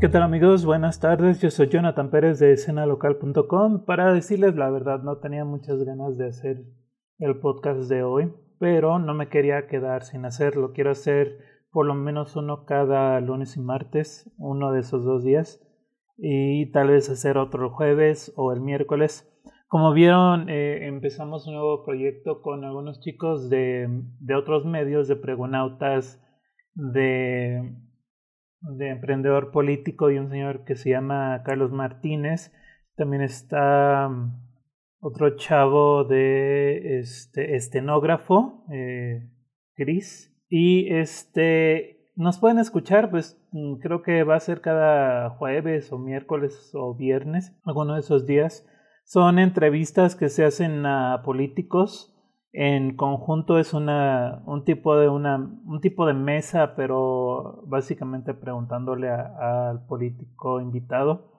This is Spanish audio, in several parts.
¿Qué tal amigos? Buenas tardes, yo soy Jonathan Pérez de escenalocal.com. Para decirles la verdad, no tenía muchas ganas de hacer el podcast de hoy, pero no me quería quedar sin hacerlo. Quiero hacer por lo menos uno cada lunes y martes, uno de esos dos días, y tal vez hacer otro jueves o el miércoles. Como vieron, eh, empezamos un nuevo proyecto con algunos chicos de, de otros medios, de pregonautas, de de emprendedor político y un señor que se llama Carlos Martínez. También está mm, otro chavo de este estenógrafo, eh, Chris. Y este nos pueden escuchar, pues mm, creo que va a ser cada jueves o miércoles o viernes, alguno de esos días. Son entrevistas que se hacen a políticos en conjunto es una, un, tipo de una, un tipo de mesa, pero básicamente preguntándole al político invitado.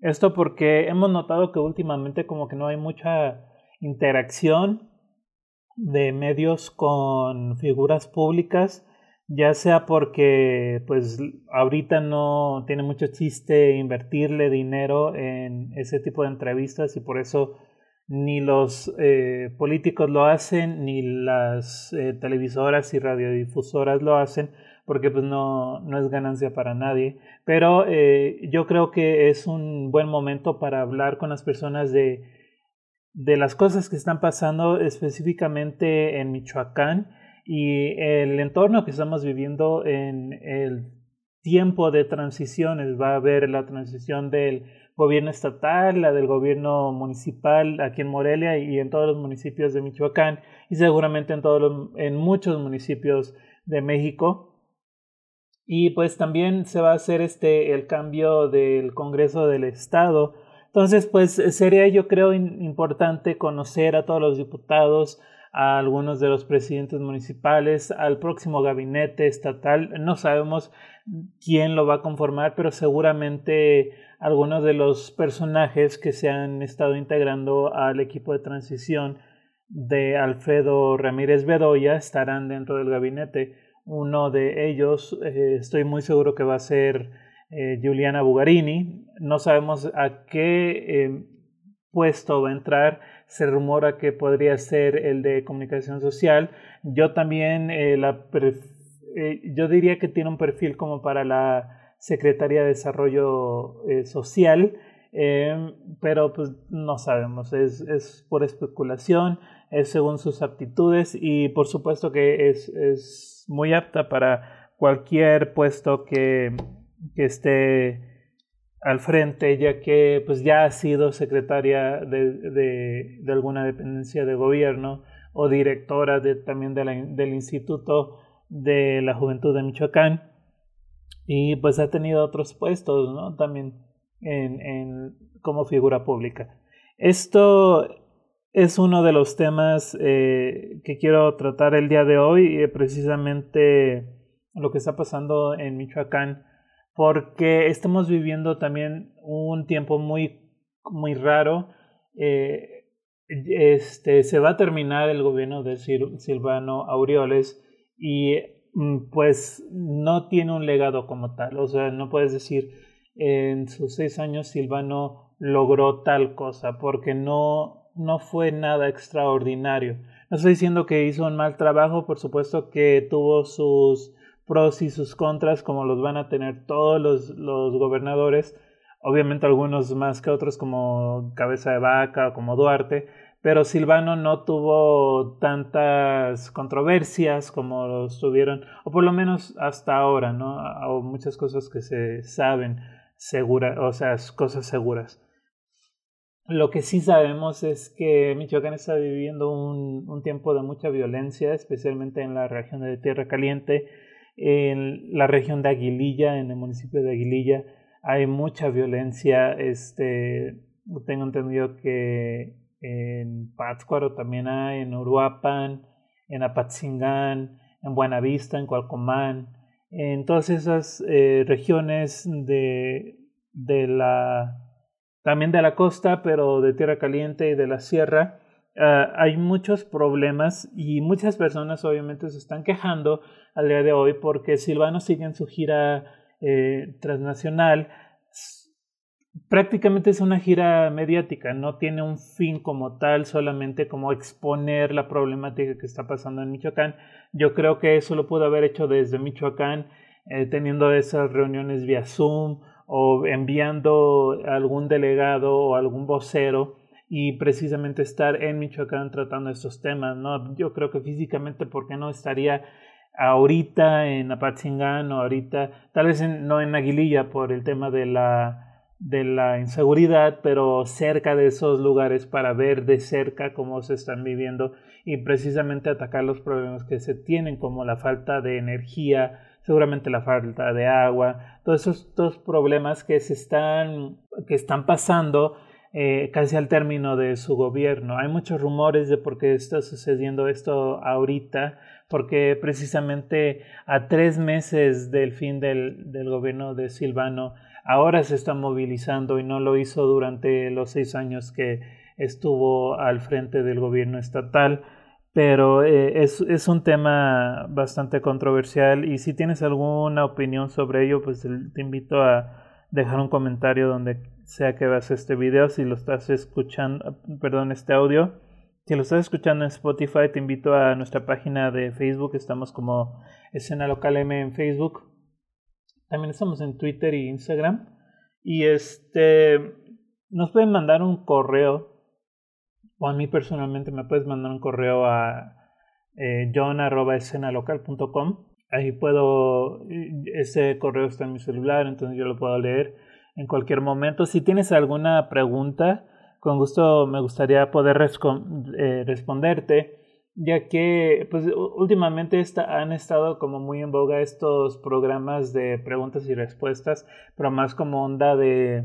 Esto porque hemos notado que últimamente como que no hay mucha interacción de medios con figuras públicas, ya sea porque pues ahorita no tiene mucho chiste invertirle dinero en ese tipo de entrevistas y por eso ni los eh, políticos lo hacen, ni las eh, televisoras y radiodifusoras lo hacen, porque pues no, no es ganancia para nadie. Pero eh, yo creo que es un buen momento para hablar con las personas de, de las cosas que están pasando específicamente en Michoacán y el entorno que estamos viviendo en el tiempo de transiciones. Va a haber la transición del gobierno estatal, la del gobierno municipal aquí en Morelia y en todos los municipios de Michoacán y seguramente en, todos en muchos municipios de México. Y pues también se va a hacer este el cambio del Congreso del Estado. Entonces, pues sería yo creo importante conocer a todos los diputados, a algunos de los presidentes municipales, al próximo gabinete estatal. No sabemos quién lo va a conformar, pero seguramente algunos de los personajes que se han estado integrando al equipo de transición de Alfredo Ramírez Bedoya estarán dentro del gabinete. Uno de ellos, eh, estoy muy seguro que va a ser eh, Juliana Bugarini. No sabemos a qué eh, puesto va a entrar. Se rumora que podría ser el de comunicación social. Yo también, la yo diría que tiene un perfil como para la Secretaría de Desarrollo eh, Social, em, pero pues no sabemos, es, es, por especulación, es según sus aptitudes y por supuesto que es, es muy apta para cualquier puesto que, que esté al frente, ya que pues ya ha sido secretaria de, de, alguna dependencia de gobierno o directora de, también del Instituto de la Juventud de Michoacán y pues ha tenido otros puestos, ¿no? También en, en, como figura pública. Esto es uno de los temas eh, que quiero tratar el día de hoy, eh, precisamente lo que está pasando en Michoacán, porque estamos viviendo también un tiempo muy, muy raro. Eh, este, se va a terminar el gobierno de Silvano Aureoles y pues no tiene un legado como tal. O sea, no puedes decir en sus seis años Silvano logró tal cosa, porque no, no fue nada extraordinario. No estoy diciendo que hizo un mal trabajo, por supuesto que tuvo sus pros y sus contras, como los van a tener todos los, los gobernadores, obviamente algunos más que otros como Cabeza de Vaca o como Duarte, pero Silvano no tuvo tantas controversias como los tuvieron, o por lo menos hasta ahora, ¿no? O muchas cosas que se saben seguras, o sea, cosas seguras. Lo que sí sabemos es que Michoacán está viviendo un, un tiempo de mucha violencia, especialmente en la región de Tierra Caliente, en la región de Aguililla, en el municipio de Aguililla, hay mucha violencia. Este, tengo entendido que en Pátzcuaro también hay, en Uruapan, en Apatzingán, en Buenavista, en Cualcomán, en todas esas eh, regiones de, de la también de la costa, pero de tierra caliente y de la sierra, uh, hay muchos problemas y muchas personas obviamente se están quejando al día de hoy porque Silvano sigue en su gira eh, transnacional, prácticamente es una gira mediática, no tiene un fin como tal, solamente como exponer la problemática que está pasando en Michoacán. Yo creo que eso lo pudo haber hecho desde Michoacán, eh, teniendo esas reuniones vía Zoom o enviando algún delegado o algún vocero y precisamente estar en Michoacán tratando estos temas, ¿no? Yo creo que físicamente, ¿por qué no estaría ahorita en Apatzingán o ahorita, tal vez no en Aguililla por el tema de la de la inseguridad, pero cerca de esos lugares para ver de cerca cómo se están viviendo y precisamente atacar los problemas que se tienen como la falta de energía, seguramente la falta de agua, todos estos problemas que se están que están pasando eh, casi al término de su gobierno. Hay muchos rumores de por qué está sucediendo esto ahorita, porque precisamente a tres meses del fin del, del gobierno de Silvano ahora se está movilizando y no lo hizo durante los seis años que estuvo al frente del gobierno estatal. Pero eh, es, es, un tema bastante controversial y si tienes alguna opinión sobre ello, pues te invito a dejar un comentario donde sea que veas este video, si lo estás escuchando, perdón, este audio. Si lo estás escuchando en Spotify, te invito a nuestra página de Facebook, estamos como Escena Local M en Facebook también estamos en Twitter y Instagram. Y este, nos pueden mandar un correo, o a mí personalmente me puedes mandar un correo a eh, john.escenalocal.com. Ahí puedo, ese correo está en mi celular, entonces yo lo puedo leer en cualquier momento. Si tienes alguna pregunta, con gusto me gustaría poder eh, responderte ya que pues últimamente han estado como muy en boga estos programas de preguntas y respuestas, pero más como onda de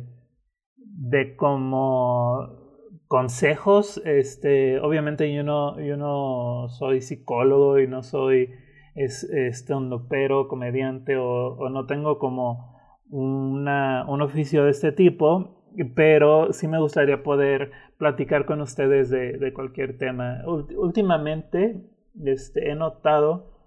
de como consejos, este, obviamente yo no yo no soy psicólogo y no soy es, este pero comediante o, o no tengo como una, un oficio de este tipo, pero sí me gustaría poder platicar con ustedes de, cualquier tema. últimamente este, he notado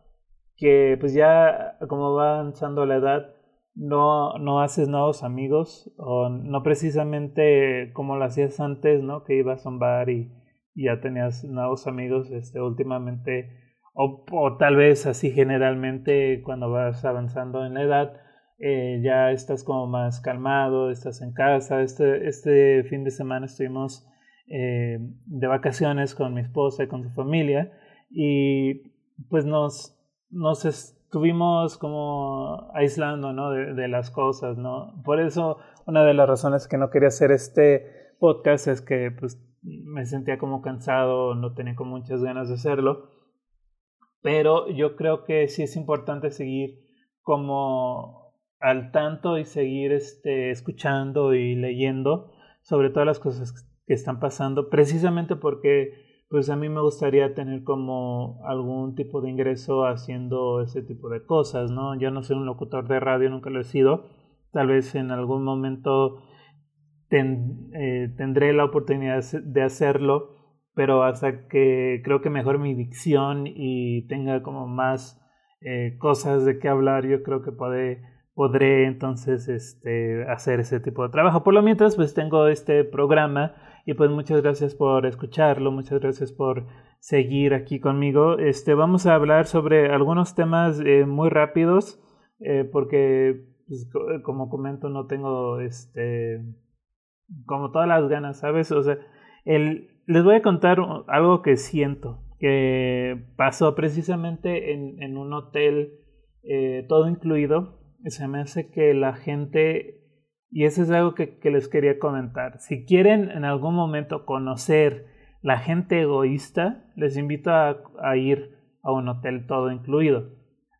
que pues ya como va avanzando la edad, no, no haces nuevos amigos, o no precisamente como lo hacías antes, ¿no? Que ibas a un bar y, ya tenías nuevos amigos, este, últimamente, o, o tal vez así generalmente cuando vas avanzando en la edad, eh, ya estás como más calmado, estás en casa. Este, este fin de semana estuvimos eh, de vacaciones con mi esposa y con su familia y pues nos, nos estuvimos como aislando ¿no? de, de, las cosas. ¿no? Por eso una de las razones que no quería hacer este podcast es que pues, me sentía como cansado, no tenía como muchas ganas de hacerlo. Pero yo creo que sí es importante seguir como al tanto y seguir este, escuchando y leyendo sobre todas las cosas que están pasando, precisamente porque pues a mí me gustaría tener como algún tipo de ingreso haciendo ese tipo de cosas, ¿no? Yo no soy un locutor de radio, nunca lo he sido, tal vez en algún momento eh, tendré la oportunidad de hacerlo, pero hasta que creo que mejor mi dicción y tenga como más eh, cosas de qué hablar, yo creo que puede podré entonces este, hacer ese tipo de trabajo. Por lo mientras, pues tengo este programa y pues muchas gracias por escucharlo, muchas gracias por seguir aquí conmigo. Este, vamos a hablar sobre algunos temas eh, muy rápidos eh, porque, pues, como comento, no tengo este, como todas las ganas, ¿sabes? O sea, el, les voy a contar algo que siento que pasó precisamente en, en un hotel eh, todo incluido se me hace que la gente, y eso es algo que, les quería comentar, si quieren en algún momento conocer la gente egoísta, les invito a, ir a un hotel todo incluido.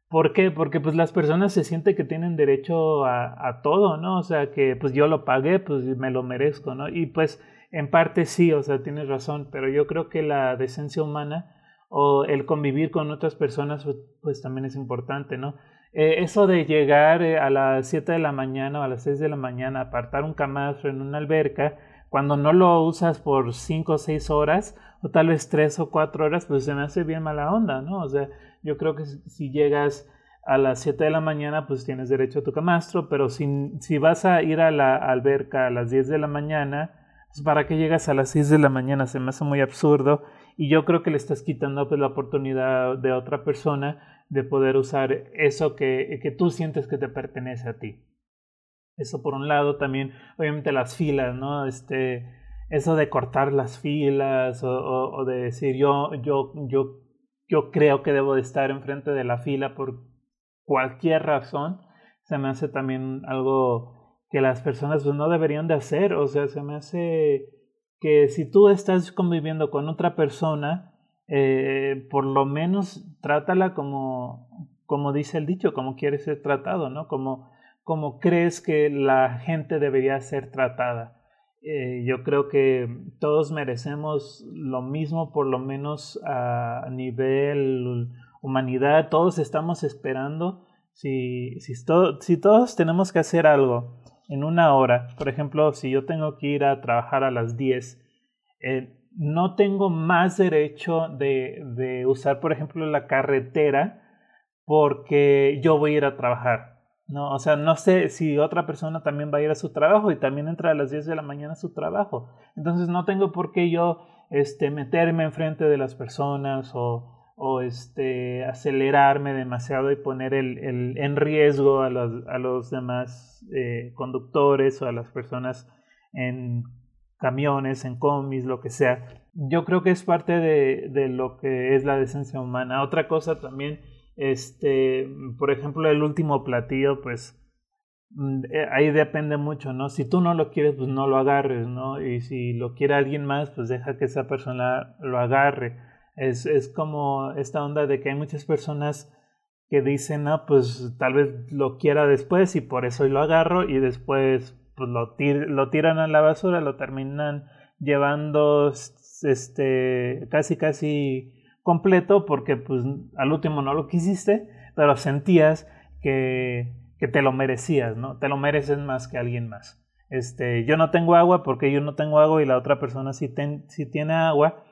¿Por qué? Porque pues las personas se sienten que tienen derecho a, a, todo, ¿no? O sea, que pues yo lo pagué, pues me lo merezco, ¿no? Y pues en parte sí, o sea, tienes razón, pero yo creo que la decencia humana o el convivir con otras personas pues, pues también es importante, ¿no? Eh, eso de llegar eh, a las 7 de la mañana o a las 6 de la mañana, apartar un camastro en una alberca, cuando no lo usas por 5 o 6 horas, o tal vez 3 o 4 horas, pues se me hace bien mala onda, ¿no? O sea, yo creo que si llegas a las 7 de la mañana pues tienes derecho a tu camastro, pero si, si vas a ir a la alberca a las 10 de la mañana, pues para que llegas a las 6 de la mañana se me hace muy absurdo y yo creo que le estás quitando pues, la oportunidad de otra persona de poder usar eso que, que tú sientes que te pertenece a ti. Eso por un lado, también obviamente las filas, ¿no? Este, eso de cortar las filas o, de decir yo, yo, yo, yo creo que debo de estar enfrente de la fila por cualquier razón, se me hace también algo que las personas pues, no deberían de hacer, o sea, se me hace que si tú estás conviviendo con otra persona, eh, por lo menos trátala como, como dice el dicho, como quiere ser tratado, ¿no? Como, como crees que la gente debería ser tratada. Eh, yo creo que todos merecemos lo mismo, por lo menos a nivel humanidad, todos estamos esperando, si, si, si todos tenemos que hacer algo en una hora, por ejemplo, si yo tengo que ir a trabajar a las 10, eh, no tengo más derecho de, de usar, por ejemplo, la carretera porque yo voy a ir a trabajar. No, o sea, no sé si otra persona también va a ir a su trabajo y también entra a las 10 de la mañana a su trabajo. Entonces no tengo por qué yo este, meterme enfrente de las personas o, o este, acelerarme demasiado y poner el, el, en riesgo a los, a los demás eh, conductores o a las personas en camiones, en combis, lo que sea. Yo creo que es parte de, de lo que es la decencia humana. Otra cosa también, este, por ejemplo, el último platillo, pues mm, eh, ahí depende mucho, ¿no? Si tú no lo quieres, pues no lo agarres, ¿no? Y si lo quiere alguien más, pues deja que esa persona lo agarre es, es como esta onda de que hay muchas personas que dicen, ah, pues tal vez lo quiera después y por eso lo agarro y después pues, lo, tiran a la basura, lo terminan llevando este casi casi completo porque pues al último no lo quisiste, pero sentías que, te lo merecías, ¿no? Te lo mereces más que alguien más. Este, yo no tengo agua porque yo no tengo agua y la otra persona sí, sí tiene agua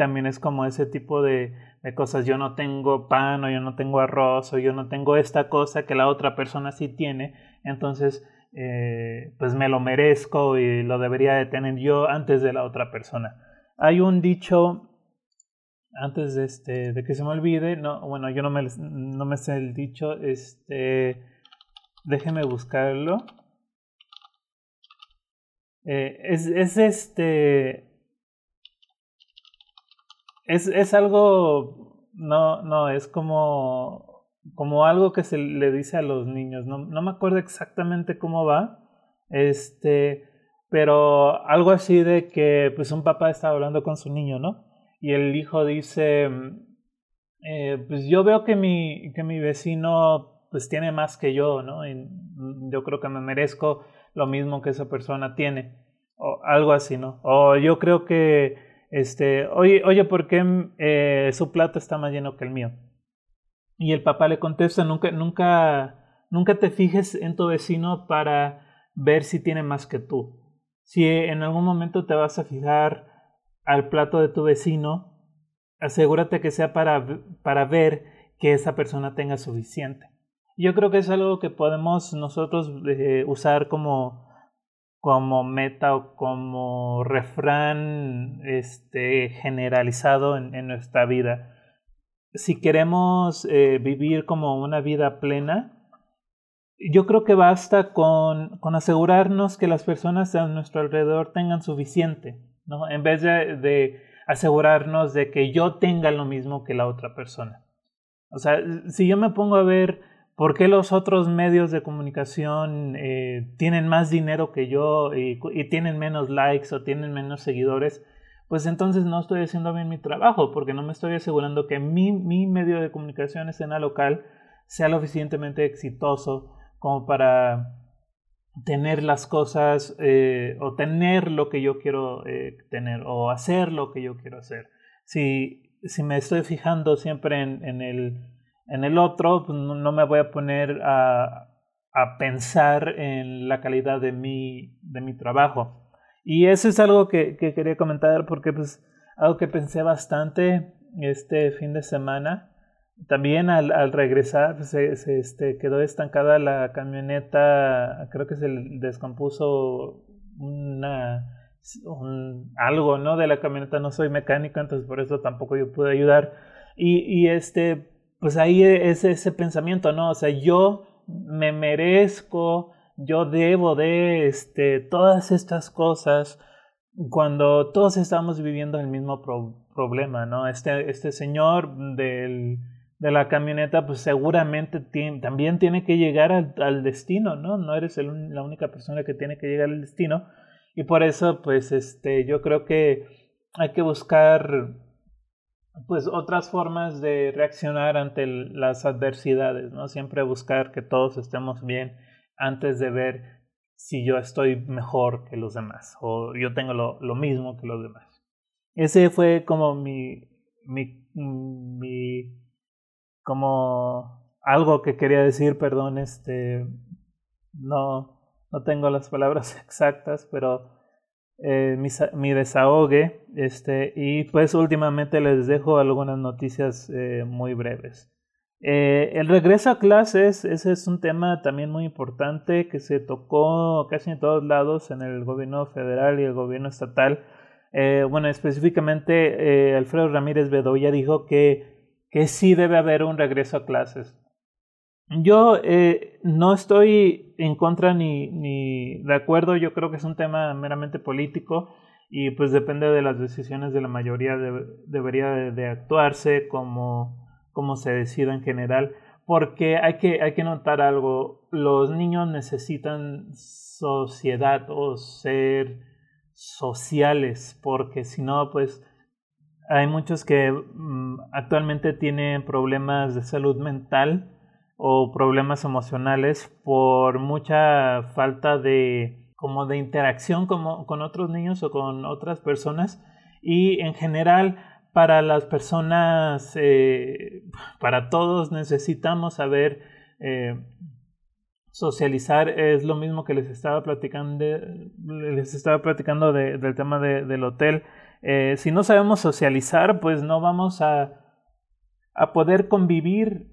también es como ese tipo de, cosas. Yo no tengo pan o yo no tengo arroz o yo no tengo esta cosa que la otra persona sí tiene. Entonces, eh, pues me lo merezco y lo debería de tener yo antes de la otra persona. Hay un dicho, antes de, este, de que se me olvide, no, bueno, yo no me, no me sé el dicho, este, déjeme buscarlo. Eh, es, es este es, es algo, no, no, es como, como algo que se le dice a los niños, no, no me acuerdo exactamente cómo va, este, pero algo así de que pues un papá está hablando con su niño, ¿no? Y el hijo dice, eh, pues yo veo que mi, que mi vecino pues tiene más que yo, ¿no? Y yo creo que me merezco lo mismo que esa persona tiene, o algo así, ¿no? O yo creo que este, oye, oye, ¿por qué eh, su plato está más lleno que el mío? Y el papá le contesta, nunca, nunca, nunca te fijes en tu vecino para ver si tiene más que tú. Si en algún momento te vas a fijar al plato de tu vecino, asegúrate que sea para, para ver que esa persona tenga suficiente. Yo creo que es algo que podemos nosotros eh, usar como como meta o como refrán este, generalizado en, en nuestra vida. Si queremos eh, vivir como una vida plena, yo creo que basta con, asegurarnos que las personas a nuestro alrededor tengan suficiente, ¿no? En vez de, de asegurarnos de que yo tenga lo mismo que la otra persona. O sea, si yo me pongo a ver ¿Por qué los otros medios de comunicación eh, tienen más dinero que yo y, tienen menos likes o tienen menos seguidores? Pues entonces no estoy haciendo bien mi trabajo porque no me estoy asegurando que mi, mi medio de comunicación, escena local, sea lo suficientemente exitoso como para tener las cosas eh, o tener lo que yo quiero eh, tener o hacer lo que yo quiero hacer. Si, si me estoy fijando siempre en, el en el otro, pues, no me voy a poner a, a pensar en la calidad de mi, de mi trabajo. Y eso es algo que, que, quería comentar porque pues algo que pensé bastante este fin de semana también al, regresar se, se este, quedó estancada la camioneta, creo que se descompuso una, un, algo, ¿no? De la camioneta, no soy mecánico, entonces por eso tampoco yo pude ayudar. Y, y este, pues ahí es ese pensamiento, ¿no? O sea, yo me merezco, yo debo de este, todas estas cosas cuando todos estamos viviendo el mismo problema, ¿no? Este, este señor del, de la camioneta, pues seguramente también tiene que llegar al, al destino, ¿no? No eres el, la única persona que tiene que llegar al destino. Y por eso, pues, este, yo creo que hay que buscar pues otras formas de reaccionar ante las adversidades, ¿no? Siempre buscar que todos estemos bien antes de ver si yo estoy mejor que los demás o yo tengo lo, lo mismo que los demás. Ese fue como mi, mi, mi, como algo que quería decir, perdón, este, no, no tengo las palabras exactas, pero eh, mi, mi, desahogue. Este, y pues últimamente les dejo algunas noticias eh, muy breves. Eh, el regreso a clases, ese es un tema también muy importante que se tocó casi en todos lados en el gobierno federal y el gobierno estatal. Eh, bueno, específicamente Alfredo Ramírez Bedoya dijo que, que sí debe haber un regreso a clases. Yo eh, no estoy en contra ni, ni de acuerdo, yo creo que es un tema meramente político y pues depende de las decisiones de la mayoría, debería de, actuarse como, como se decida en general, porque hay que, hay que notar algo, los niños necesitan sociedad o ser sociales, porque si no, pues hay muchos que mm, actualmente tienen problemas de salud mental, o problemas emocionales por mucha falta de como de interacción como, con otros niños o con otras personas. Y en general para las personas eh, para todos necesitamos saber eh, socializar es lo mismo que les estaba platicando les estaba platicando del tema del hotel eh, si no sabemos socializar pues no vamos a, a poder convivir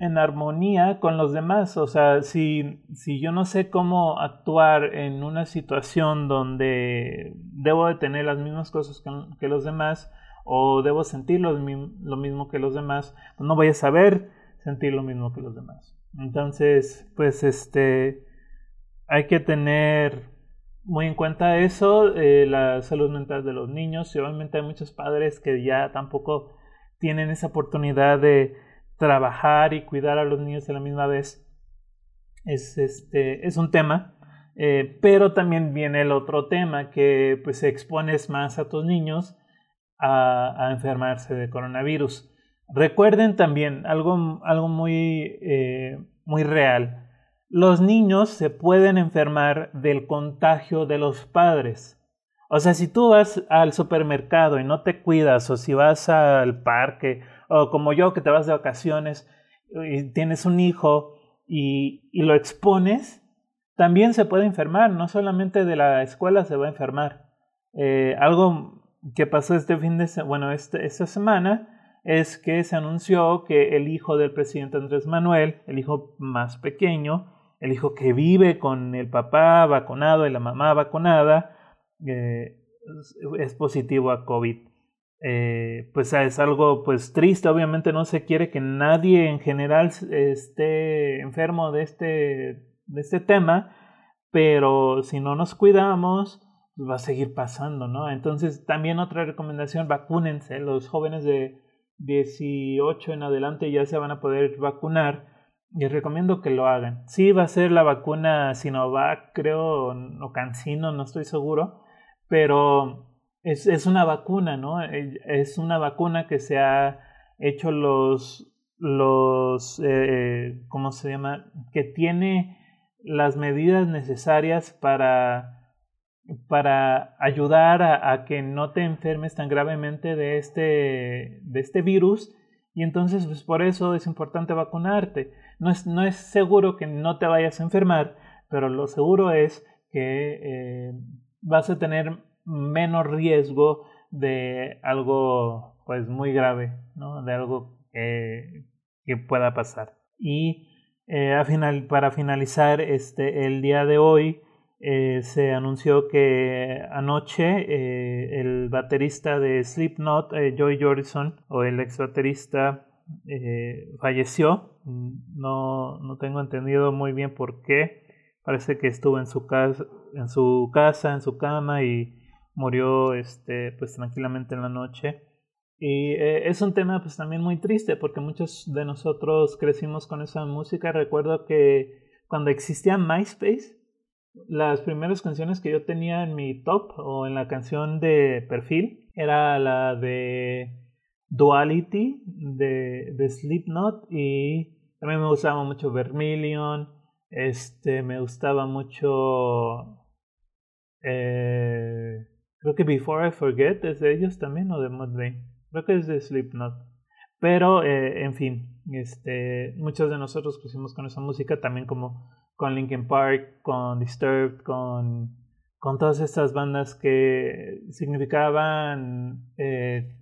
en armonía con los demás. O sea, si, si yo no sé cómo actuar en una situación donde debo de tener las mismas cosas que, los demás o debo sentir lo, lo, mismo que los demás, no voy a saber sentir lo mismo que los demás. Entonces, pues este, hay que tener muy en cuenta eso, eh, la salud mental de los niños y obviamente hay muchos padres que ya tampoco tienen esa oportunidad de trabajar y cuidar a los niños a la misma vez es, este, es un tema, eh, pero también viene el otro tema que pues expones más a tus niños a, enfermarse de coronavirus. Recuerden también algo, algo muy, eh, muy real. Los niños se pueden enfermar del contagio de los padres. O sea, si tú vas al supermercado y no te cuidas o si vas al parque o como yo que te vas de vacaciones y tienes un hijo y, y lo expones, también se puede enfermar, no solamente de la escuela se va a enfermar. Eh, algo que pasó este fin de bueno, este, esta semana es que se anunció que el hijo del presidente Andrés Manuel, el hijo más pequeño, el hijo que vive con el papá vacunado y la mamá vacunada, eh, es positivo a COVID. Eh, pues es algo pues triste, obviamente no se quiere que nadie en general esté enfermo de este, de este tema, pero si no nos cuidamos, va a seguir pasando, ¿no? Entonces también otra recomendación, vacúnense, los jóvenes de 18 en adelante ya se van a poder vacunar. y recomiendo que lo hagan. Sí, va a ser la vacuna Sinovac, creo, o Cancino, no estoy seguro, pero es, es una vacuna, ¿no? Eh, es una vacuna que se ha hecho los, los eh, ¿cómo se llama? Que tiene las medidas necesarias para, para ayudar a, a, que no te enfermes tan gravemente de este, de este virus. Y entonces, pues por eso es importante vacunarte. No es, no es seguro que no te vayas a enfermar, pero lo seguro es que eh, vas a tener menos riesgo de algo pues muy grave, ¿no? De algo que, pueda pasar. Y eh, final, para finalizar, este, el día de hoy eh, se anunció que anoche eh, el baterista de Slipknot, Joy Jordison, o el ex baterista, falleció. No, no tengo entendido muy bien por qué. Parece que estuvo en su casa, en su casa, en su cama y murió este, pues tranquilamente en la noche. Y eh, es un tema pues también muy triste porque muchos de nosotros crecimos con esa música. Recuerdo que cuando existía MySpace, las primeras canciones que yo tenía en mi top o en la canción de perfil era la de Duality de, de Slipknot y también me gustaba mucho Vermilion, este, me gustaba mucho eh, creo que Before I Forget es de ellos también o de Mudvayne. Creo que es de Slipknot. Pero, eh, en fin, este, muchos de nosotros pusimos con esa música, también como con Linkin Park, con Disturbed, con, con todas estas bandas que significaban eh,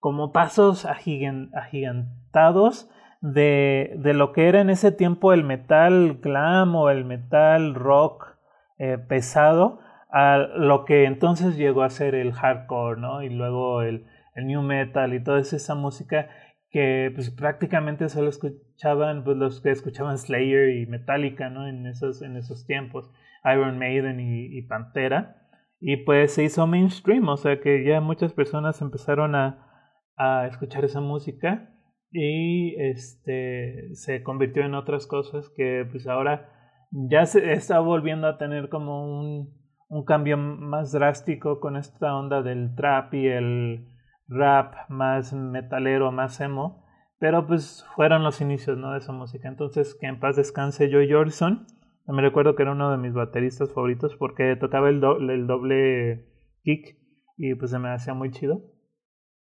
como pasos agigantados de, de, lo que era en ese tiempo el metal glam o el metal rock eh, pesado a lo que entonces llegó a ser el hardcore, ¿no? Y luego el, el new metal y toda esa música que pues prácticamente solo escuchaban pues, los que escuchaban Slayer y Metallica, ¿no? En esos, en esos tiempos, Iron Maiden y, Pantera. Y pues se hizo mainstream, o sea que ya muchas personas empezaron a, a escuchar esa música y este se convirtió en otras cosas que pues ahora ya se está volviendo a tener como un, un cambio más drástico con esta onda del trap y el rap más metalero, más emo, pero pues fueron los inicios ¿no? de esa música. Entonces, que en paz descanse Joy Jordison. Me recuerdo que era uno de mis bateristas favoritos porque tocaba el, doble, doble kick y pues se me hacía muy chido.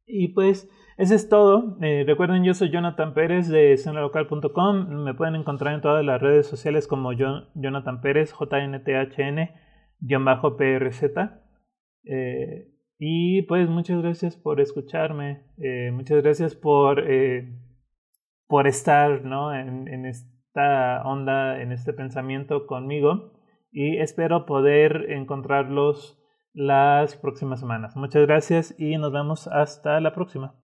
Y pues eso es todo. Eh, recuerden, yo soy Jonathan Pérez de escenalocal.com. Me pueden encontrar en todas las redes sociales como Jonathan Pérez, JNTHN-PRZ. Eh, y pues muchas gracias por escucharme, eh, muchas gracias por, eh, por estar ¿no? en, en esta onda, en este pensamiento conmigo y espero poder encontrarlos las próximas semanas. Muchas gracias y nos vemos hasta la próxima.